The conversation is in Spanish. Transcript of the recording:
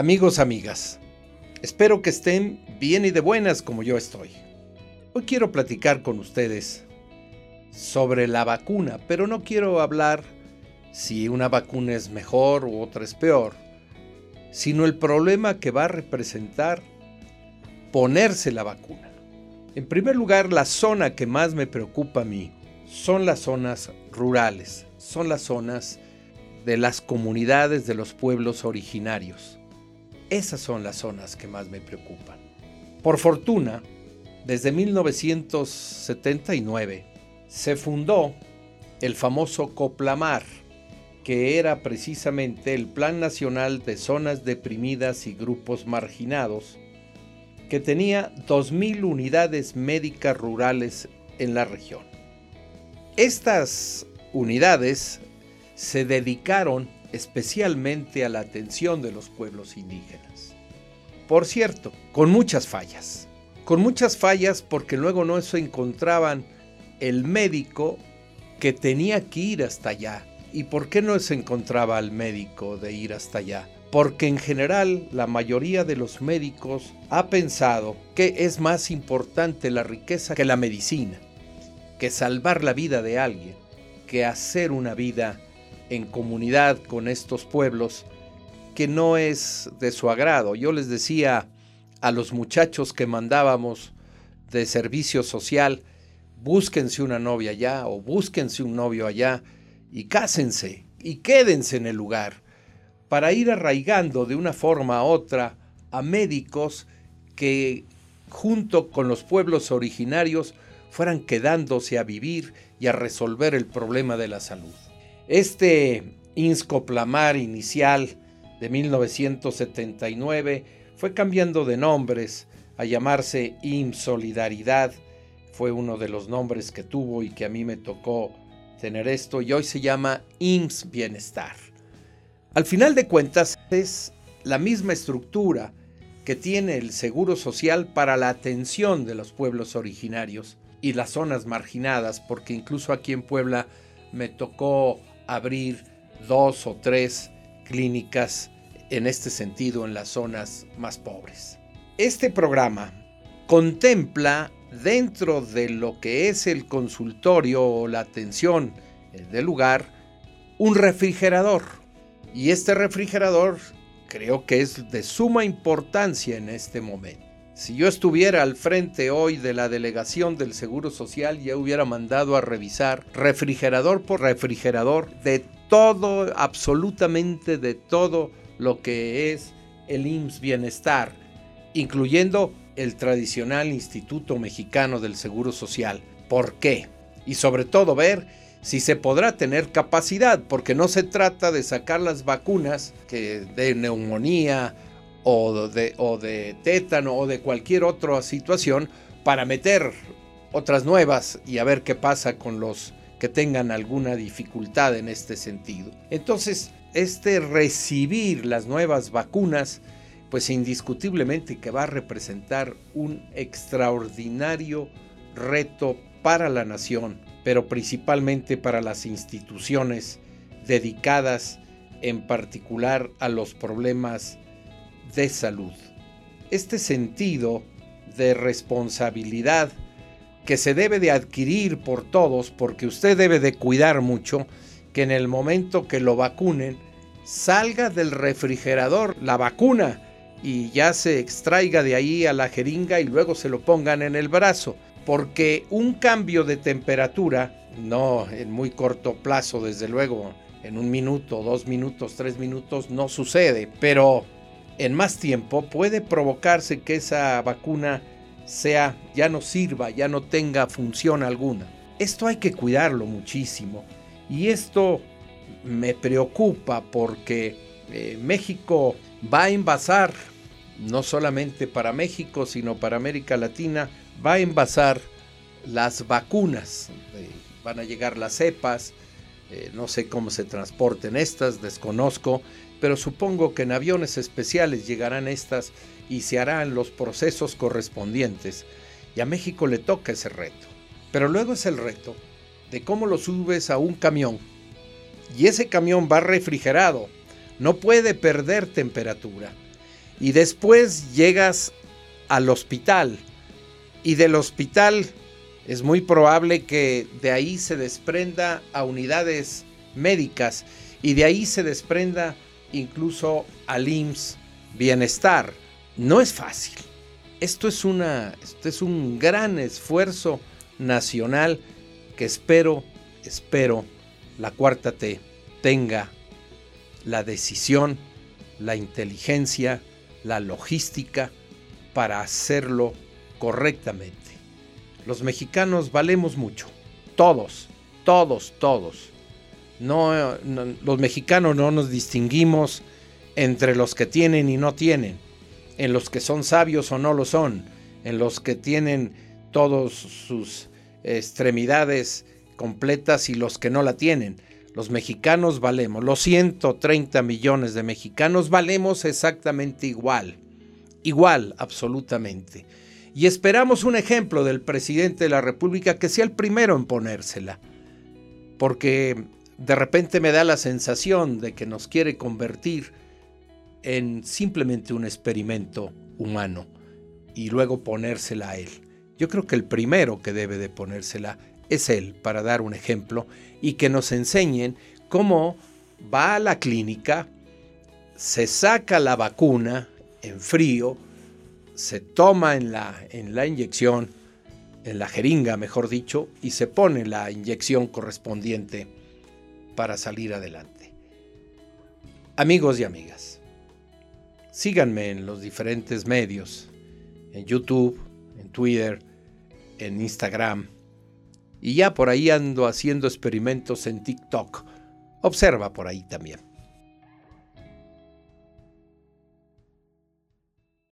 Amigos, amigas, espero que estén bien y de buenas como yo estoy. Hoy quiero platicar con ustedes sobre la vacuna, pero no quiero hablar si una vacuna es mejor u otra es peor, sino el problema que va a representar ponerse la vacuna. En primer lugar, la zona que más me preocupa a mí son las zonas rurales, son las zonas de las comunidades de los pueblos originarios. Esas son las zonas que más me preocupan. Por fortuna, desde 1979 se fundó el famoso COPLAMAR, que era precisamente el Plan Nacional de Zonas Deprimidas y Grupos Marginados, que tenía 2.000 unidades médicas rurales en la región. Estas unidades se dedicaron especialmente a la atención de los pueblos indígenas. Por cierto, con muchas fallas. Con muchas fallas porque luego no se encontraban el médico que tenía que ir hasta allá. ¿Y por qué no se encontraba al médico de ir hasta allá? Porque en general la mayoría de los médicos ha pensado que es más importante la riqueza que la medicina, que salvar la vida de alguien, que hacer una vida en comunidad con estos pueblos que no es de su agrado. Yo les decía a los muchachos que mandábamos de servicio social, búsquense una novia allá o búsquense un novio allá y cásense y quédense en el lugar para ir arraigando de una forma u otra a médicos que junto con los pueblos originarios fueran quedándose a vivir y a resolver el problema de la salud. Este Inscoplamar inicial de 1979 fue cambiando de nombres a llamarse IMSS Solidaridad. Fue uno de los nombres que tuvo y que a mí me tocó tener esto y hoy se llama IMSS Bienestar. Al final de cuentas es la misma estructura que tiene el Seguro Social para la atención de los pueblos originarios y las zonas marginadas, porque incluso aquí en Puebla me tocó abrir dos o tres clínicas en este sentido en las zonas más pobres. Este programa contempla dentro de lo que es el consultorio o la atención del lugar un refrigerador. Y este refrigerador creo que es de suma importancia en este momento. Si yo estuviera al frente hoy de la delegación del Seguro Social, ya hubiera mandado a revisar refrigerador por refrigerador de todo, absolutamente de todo lo que es el IMSS Bienestar, incluyendo el tradicional Instituto Mexicano del Seguro Social. ¿Por qué? Y sobre todo ver si se podrá tener capacidad, porque no se trata de sacar las vacunas que de neumonía, o de, o de tétano o de cualquier otra situación para meter otras nuevas y a ver qué pasa con los que tengan alguna dificultad en este sentido. Entonces, este recibir las nuevas vacunas, pues indiscutiblemente que va a representar un extraordinario reto para la nación, pero principalmente para las instituciones dedicadas en particular a los problemas de salud. Este sentido de responsabilidad que se debe de adquirir por todos, porque usted debe de cuidar mucho que en el momento que lo vacunen, salga del refrigerador la vacuna y ya se extraiga de ahí a la jeringa y luego se lo pongan en el brazo, porque un cambio de temperatura, no en muy corto plazo, desde luego, en un minuto, dos minutos, tres minutos, no sucede, pero en más tiempo puede provocarse que esa vacuna sea ya no sirva, ya no tenga función alguna. Esto hay que cuidarlo muchísimo y esto me preocupa porque eh, México va a envasar, no solamente para México, sino para América Latina, va a envasar las vacunas. Eh, van a llegar las cepas, eh, no sé cómo se transporten estas, desconozco, pero supongo que en aviones especiales llegarán estas y se harán los procesos correspondientes. Y a México le toca ese reto. Pero luego es el reto de cómo lo subes a un camión. Y ese camión va refrigerado, no puede perder temperatura. y después llegas al hospital y del hospital es muy probable que de ahí se desprenda a unidades médicas y de ahí se desprenda incluso al IMSS bienestar. No es fácil. Esto es, una, esto es un gran esfuerzo nacional que espero, espero, la cuarta T tenga la decisión, la inteligencia, la logística para hacerlo correctamente. Los mexicanos valemos mucho, todos, todos, todos. No, los mexicanos no nos distinguimos entre los que tienen y no tienen, en los que son sabios o no lo son, en los que tienen todas sus extremidades completas y los que no la tienen. Los mexicanos valemos, los 130 millones de mexicanos valemos exactamente igual, igual absolutamente. Y esperamos un ejemplo del presidente de la República que sea el primero en ponérsela, porque de repente me da la sensación de que nos quiere convertir en simplemente un experimento humano y luego ponérsela a él. Yo creo que el primero que debe de ponérsela es él para dar un ejemplo y que nos enseñen cómo va a la clínica, se saca la vacuna en frío, se toma en la, en la inyección, en la jeringa mejor dicho, y se pone la inyección correspondiente para salir adelante. Amigos y amigas, síganme en los diferentes medios, en YouTube, en Twitter, en Instagram, y ya por ahí ando haciendo experimentos en TikTok. Observa por ahí también.